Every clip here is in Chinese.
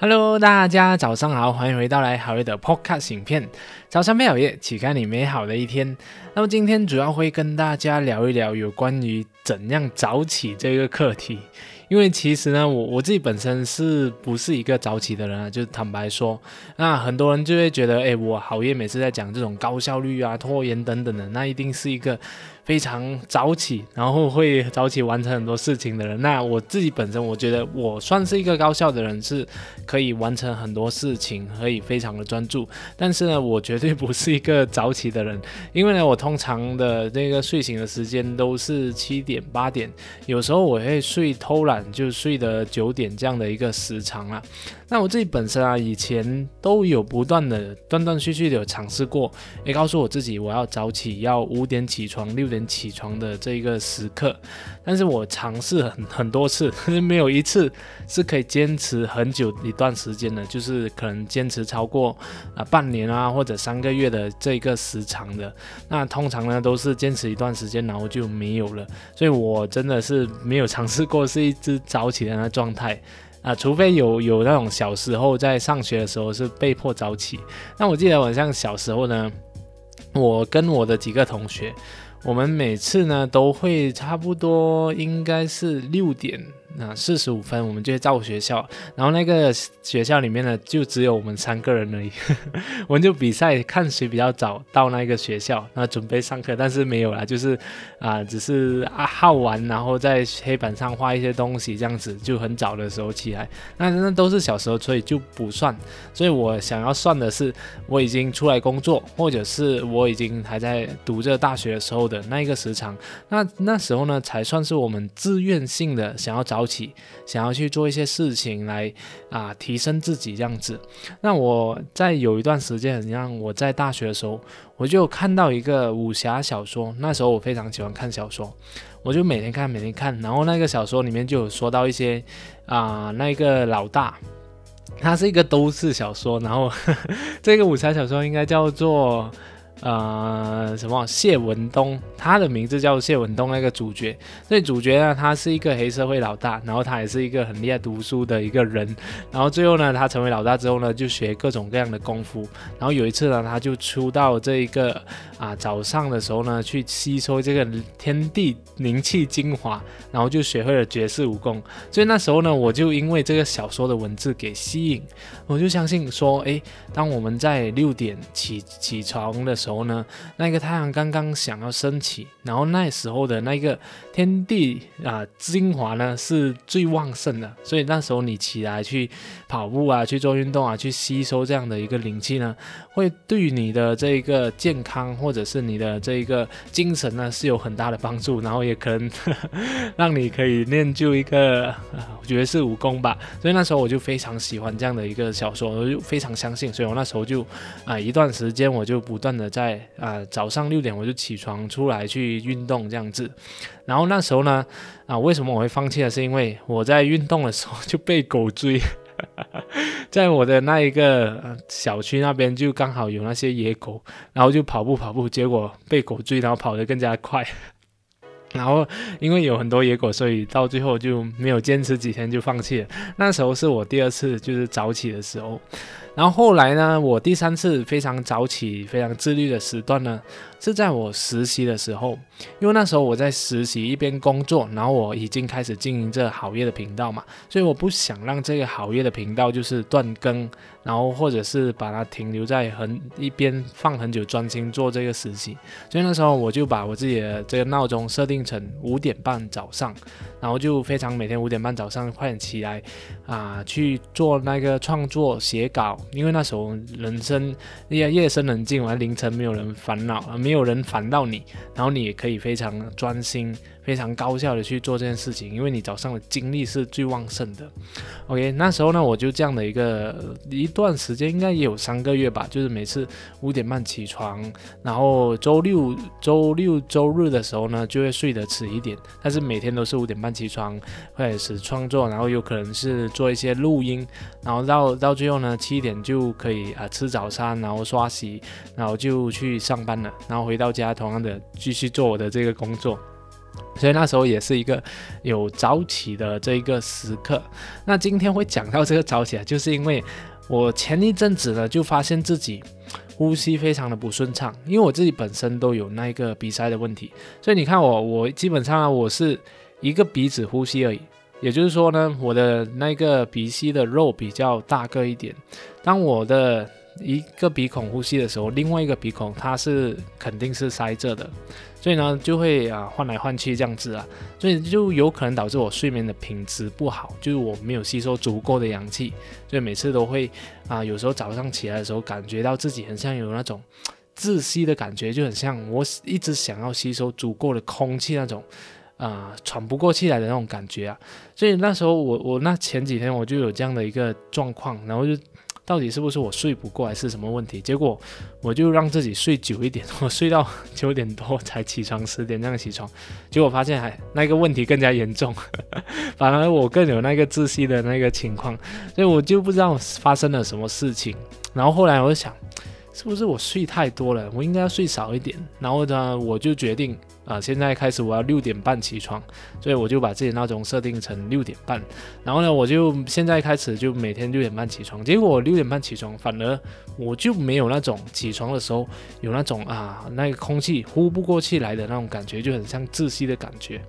Hello，大家早上好，欢迎回到来好业的 Podcast 影片。早上配好夜，期待你美好的一天。那么今天主要会跟大家聊一聊有关于怎样早起这个课题。因为其实呢，我我自己本身是不是一个早起的人啊？就坦白说，那很多人就会觉得，哎，我好业每次在讲这种高效率啊、拖延等等的，那一定是一个非常早起，然后会早起完成很多事情的人。那我自己本身，我觉得我算是一个高效的人，是可以完成很多事情，可以非常的专注。但是呢，我绝对不是一个早起的人，因为呢，我通常的这个睡醒的时间都是七点八点，有时候我会睡偷懒。就睡的九点这样的一个时长了。那我自己本身啊，以前都有不断的断断续续的有尝试过，也告诉我自己我要早起，要五点起床、六点起床的这个时刻。但是我尝试很很多次，没有一次是可以坚持很久一段时间的，就是可能坚持超过啊半年啊或者三个月的这个时长的。那通常呢都是坚持一段时间，然后就没有了。所以我真的是没有尝试过是一是早起的那状态。啊，除非有有那种小时候在上学的时候是被迫早起。那我记得我像小时候呢，我跟我的几个同学，我们每次呢都会差不多应该是六点。那四十五分，我们就会到学校，然后那个学校里面呢，就只有我们三个人而已。我们就比赛，看谁比较早到那个学校，那准备上课。但是没有啦，就是啊，只是啊好玩，然后在黑板上画一些东西，这样子就很早的时候起来。那那都是小时候，所以就不算。所以我想要算的是，我已经出来工作，或者是我已经还在读这大学的时候的那一个时长。那那时候呢，才算是我们自愿性的想要找起想要去做一些事情来啊提升自己这样子，那我在有一段时间，像我在大学的时候，我就看到一个武侠小说，那时候我非常喜欢看小说，我就每天看每天看，然后那个小说里面就有说到一些啊那个老大，他是一个都市小说，然后 这个武侠小说应该叫做。呃，什么谢文东，他的名字叫谢文东，那个主角。那主角呢，他是一个黑社会老大，然后他也是一个很厉害读书的一个人。然后最后呢，他成为老大之后呢，就学各种各样的功夫。然后有一次呢，他就出到这一个啊早上的时候呢，去吸收这个天地灵气精华，然后就学会了绝世武功。所以那时候呢，我就因为这个小说的文字给吸引，我就相信说，诶，当我们在六点起起床的。时候然后呢，那个太阳刚刚想要升起，然后那时候的那个天地啊精华呢是最旺盛的，所以那时候你起来去跑步啊，去做运动啊，去吸收这样的一个灵气呢，会对你的这一个健康或者是你的这一个精神呢是有很大的帮助，然后也可能 让你可以练就一个绝世武功吧。所以那时候我就非常喜欢这样的一个小说，我就非常相信，所以我那时候就啊一段时间我就不断的。在啊，早上六点我就起床出来去运动这样子，然后那时候呢，啊，为什么我会放弃呢？是因为我在运动的时候就被狗追，在我的那一个小区那边就刚好有那些野狗，然后就跑步跑步，结果被狗追，然后跑得更加快，然后因为有很多野果，所以到最后就没有坚持几天就放弃了。那时候是我第二次就是早起的时候。然后后来呢，我第三次非常早起、非常自律的时段呢，是在我实习的时候，因为那时候我在实习一边工作，然后我已经开始经营这好业的频道嘛，所以我不想让这个好业的频道就是断更，然后或者是把它停留在很一边放很久，专心做这个实习，所以那时候我就把我自己的这个闹钟设定成五点半早上，然后就非常每天五点半早上快点起来啊，去做那个创作写稿。因为那时候人生夜夜深人静，完凌晨没有人烦恼啊，没有没有人烦到你，然后你也可以非常专心。非常高效的去做这件事情，因为你早上的精力是最旺盛的。OK，那时候呢，我就这样的一个一段时间，应该也有三个月吧，就是每次五点半起床，然后周六、周六、周日的时候呢，就会睡得迟一点，但是每天都是五点半起床，开始创作，然后有可能是做一些录音，然后到到最后呢，七点就可以啊吃早餐，然后刷洗，然后就去上班了，然后回到家同样的继续做我的这个工作。所以那时候也是一个有早起的这一个时刻。那今天会讲到这个早起啊，就是因为我前一阵子呢就发现自己呼吸非常的不顺畅，因为我自己本身都有那个鼻塞的问题，所以你看我，我基本上我是一个鼻子呼吸而已。也就是说呢，我的那个鼻息的肉比较大个一点。当我的一个鼻孔呼吸的时候，另外一个鼻孔它是肯定是塞着的，所以呢就会啊换来换去这样子啊，所以就有可能导致我睡眠的品质不好，就是我没有吸收足够的氧气，所以每次都会啊有时候早上起来的时候感觉到自己很像有那种窒息的感觉，就很像我一直想要吸收足够的空气那种。啊，喘不过气来的那种感觉啊，所以那时候我我那前几天我就有这样的一个状况，然后就到底是不是我睡不过还是什么问题？结果我就让自己睡久一点，我睡到九点多才起床，十点这样起床，结果发现还那个问题更加严重，反而我更有那个窒息的那个情况，所以我就不知道发生了什么事情。然后后来我就想，是不是我睡太多了？我应该要睡少一点。然后呢，我就决定。啊，现在开始我要六点半起床，所以我就把自己闹钟设定成六点半。然后呢，我就现在开始就每天六点半起床。结果我六点半起床，反而我就没有那种起床的时候有那种啊那个空气呼不过气来的那种感觉，就很像窒息的感觉。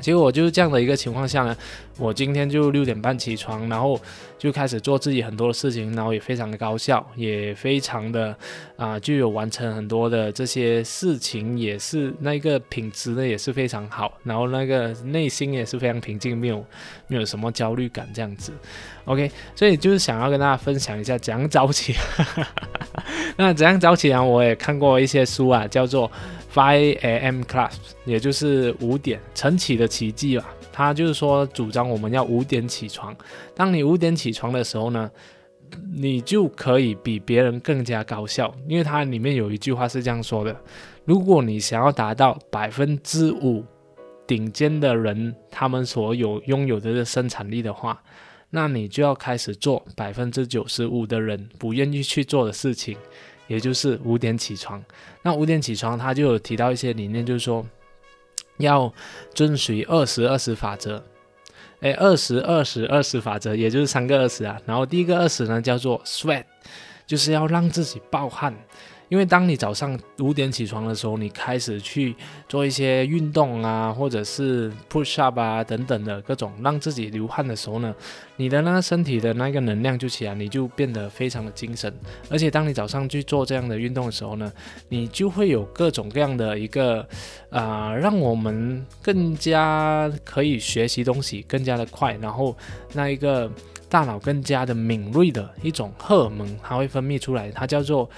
结果就是这样的一个情况下呢，我今天就六点半起床，然后就开始做自己很多的事情，然后也非常的高效，也非常的啊，就有完成很多的这些事情，也是那个品质呢也是非常好，然后那个内心也是非常平静，没有没有什么焦虑感这样子。OK，所以就是想要跟大家分享一下怎样早起。那怎样早起啊？我也看过一些书啊，叫做。Five a.m. class，也就是五点晨起的奇迹吧。他就是说主张我们要五点起床。当你五点起床的时候呢，你就可以比别人更加高效。因为它里面有一句话是这样说的：如果你想要达到百分之五顶尖的人他们所有拥有的生产力的话，那你就要开始做百分之九十五的人不愿意去做的事情。也就是五点起床，那五点起床，他就有提到一些理念，就是说要遵循二十二十法则。哎，二十二十二十法则，也就是三个二十啊。然后第一个二十呢，叫做 sweat，就是要让自己暴汗。因为当你早上五点起床的时候，你开始去做一些运动啊，或者是 push up 啊等等的各种让自己流汗的时候呢，你的那个身体的那个能量就起来，你就变得非常的精神。而且当你早上去做这样的运动的时候呢，你就会有各种各样的一个啊，让我们更加可以学习东西更加的快，然后那一个大脑更加的敏锐的一种荷尔蒙，它会分泌出来，它叫做。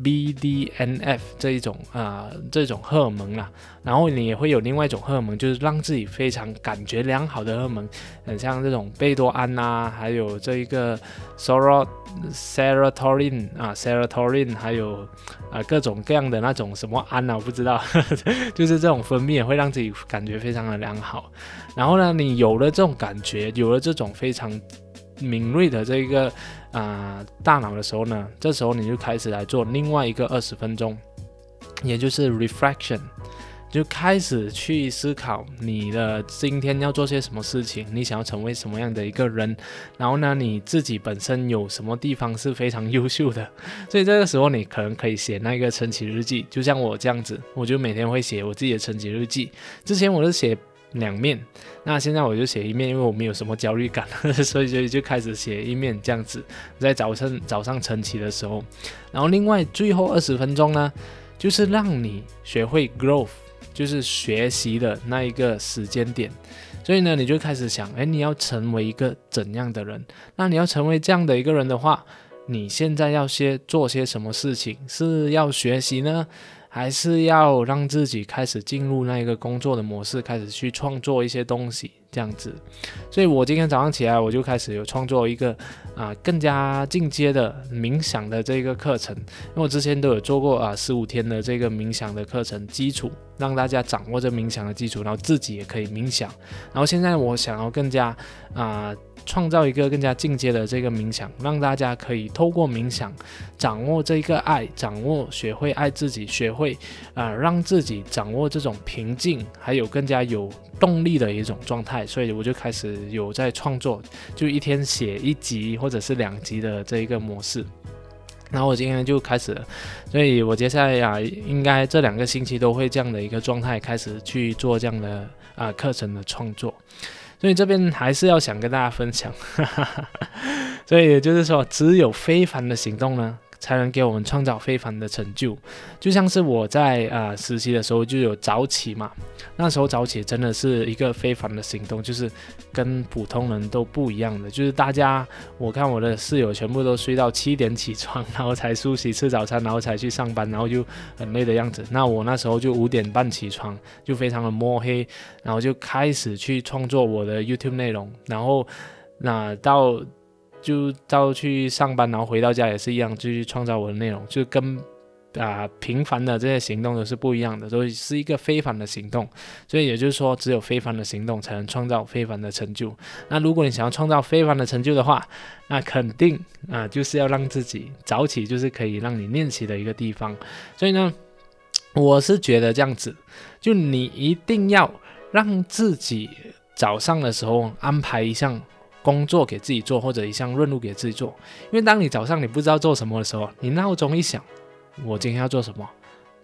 BDNF 这一种啊，这种荷尔蒙啦，然后你也会有另外一种荷尔蒙，就是让自己非常感觉良好的荷尔蒙，很像这种贝多胺呐，还有这一个 serotonin 啊，serotonin，还有啊各种各样的那种什么胺啊，我不知道，就是这种分泌也会让自己感觉非常的良好。然后呢，你有了这种感觉，有了这种非常敏锐的这一个。啊，大脑的时候呢，这时候你就开始来做另外一个二十分钟，也就是 reflection，就开始去思考你的今天要做些什么事情，你想要成为什么样的一个人，然后呢，你自己本身有什么地方是非常优秀的，所以这个时候你可能可以写那个晨起日记，就像我这样子，我就每天会写我自己的晨起日记，之前我是写。两面，那现在我就写一面，因为我没有什么焦虑感，所以就就开始写一面这样子，在早晨早上晨起的时候，然后另外最后二十分钟呢，就是让你学会 growth，就是学习的那一个时间点，所以呢，你就开始想，哎，你要成为一个怎样的人？那你要成为这样的一个人的话，你现在要先做些什么事情？是要学习呢？还是要让自己开始进入那个工作的模式，开始去创作一些东西，这样子。所以我今天早上起来，我就开始有创作一个啊更加进阶的冥想的这个课程，因为我之前都有做过啊十五天的这个冥想的课程基础，让大家掌握这冥想的基础，然后自己也可以冥想。然后现在我想要更加啊。创造一个更加进阶的这个冥想，让大家可以透过冥想掌握这一个爱，掌握学会爱自己，学会啊让自己掌握这种平静，还有更加有动力的一种状态。所以我就开始有在创作，就一天写一集或者是两集的这一个模式。然后我今天就开始了，所以我接下来呀，应该这两个星期都会这样的一个状态，开始去做这样的啊课程的创作。所以这边还是要想跟大家分享，所以也就是说，只有非凡的行动呢。才能给我们创造非凡的成就，就像是我在啊实习的时候就有早起嘛，那时候早起真的是一个非凡的行动，就是跟普通人都不一样的，就是大家我看我的室友全部都睡到七点起床，然后才梳洗吃早餐，然后才去上班，然后就很累的样子。那我那时候就五点半起床，就非常的摸黑，然后就开始去创作我的 YouTube 内容，然后那到。就到去上班，然后回到家也是一样，继续创造我的内容，就跟啊平凡的这些行动都是不一样的，所以是一个非凡的行动。所以也就是说，只有非凡的行动才能创造非凡的成就。那如果你想要创造非凡的成就的话，那肯定啊就是要让自己早起，就是可以让你练习的一个地方。所以呢，我是觉得这样子，就你一定要让自己早上的时候安排一项。工作给自己做，或者一项任务给自己做，因为当你早上你不知道做什么的时候，你闹钟一响，我今天要做什么？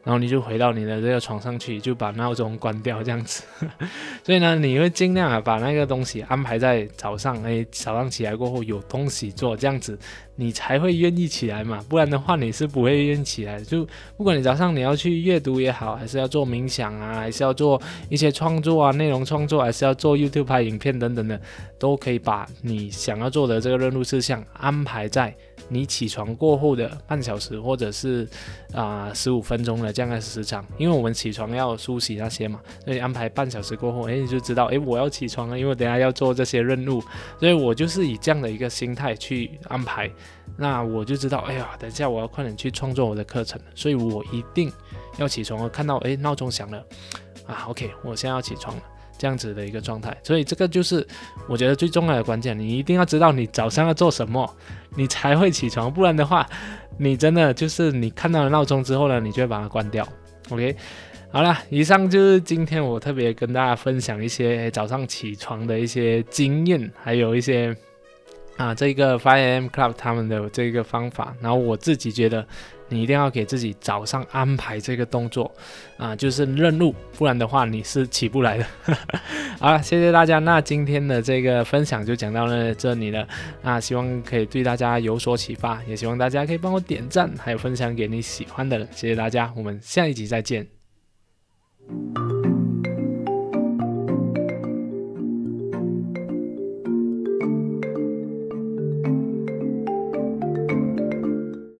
然后你就回到你的这个床上去，就把闹钟关掉，这样子。所以呢，你会尽量啊把那个东西安排在早上，哎，早上起来过后有东西做，这样子你才会愿意起来嘛。不然的话，你是不会愿意起来。就不管你早上你要去阅读也好，还是要做冥想啊，还是要做一些创作啊，内容创作，还是要做 YouTube 拍影片等等的，都可以把你想要做的这个任务事项安排在。你起床过后的半小时，或者是啊十五分钟的这样的时长，因为我们起床要梳洗那些嘛，所以安排半小时过后，哎，你就知道，哎，我要起床了，因为等下要做这些任务，所以我就是以这样的一个心态去安排，那我就知道，哎呀，等下我要快点去创作我的课程，所以我一定要起床。我看到哎闹钟响了，啊，OK，我现在要起床了。这样子的一个状态，所以这个就是我觉得最重要的关键。你一定要知道你早上要做什么，你才会起床。不然的话，你真的就是你看到了闹钟之后呢，你就会把它关掉。OK，好了，以上就是今天我特别跟大家分享一些早上起床的一些经验，还有一些。啊，这个 Five M Club 他们的这个方法，然后我自己觉得，你一定要给自己早上安排这个动作，啊，就是认路，不然的话你是起不来的。好了，谢谢大家，那今天的这个分享就讲到了这里了，啊，希望可以对大家有所启发，也希望大家可以帮我点赞，还有分享给你喜欢的人，谢谢大家，我们下一集再见。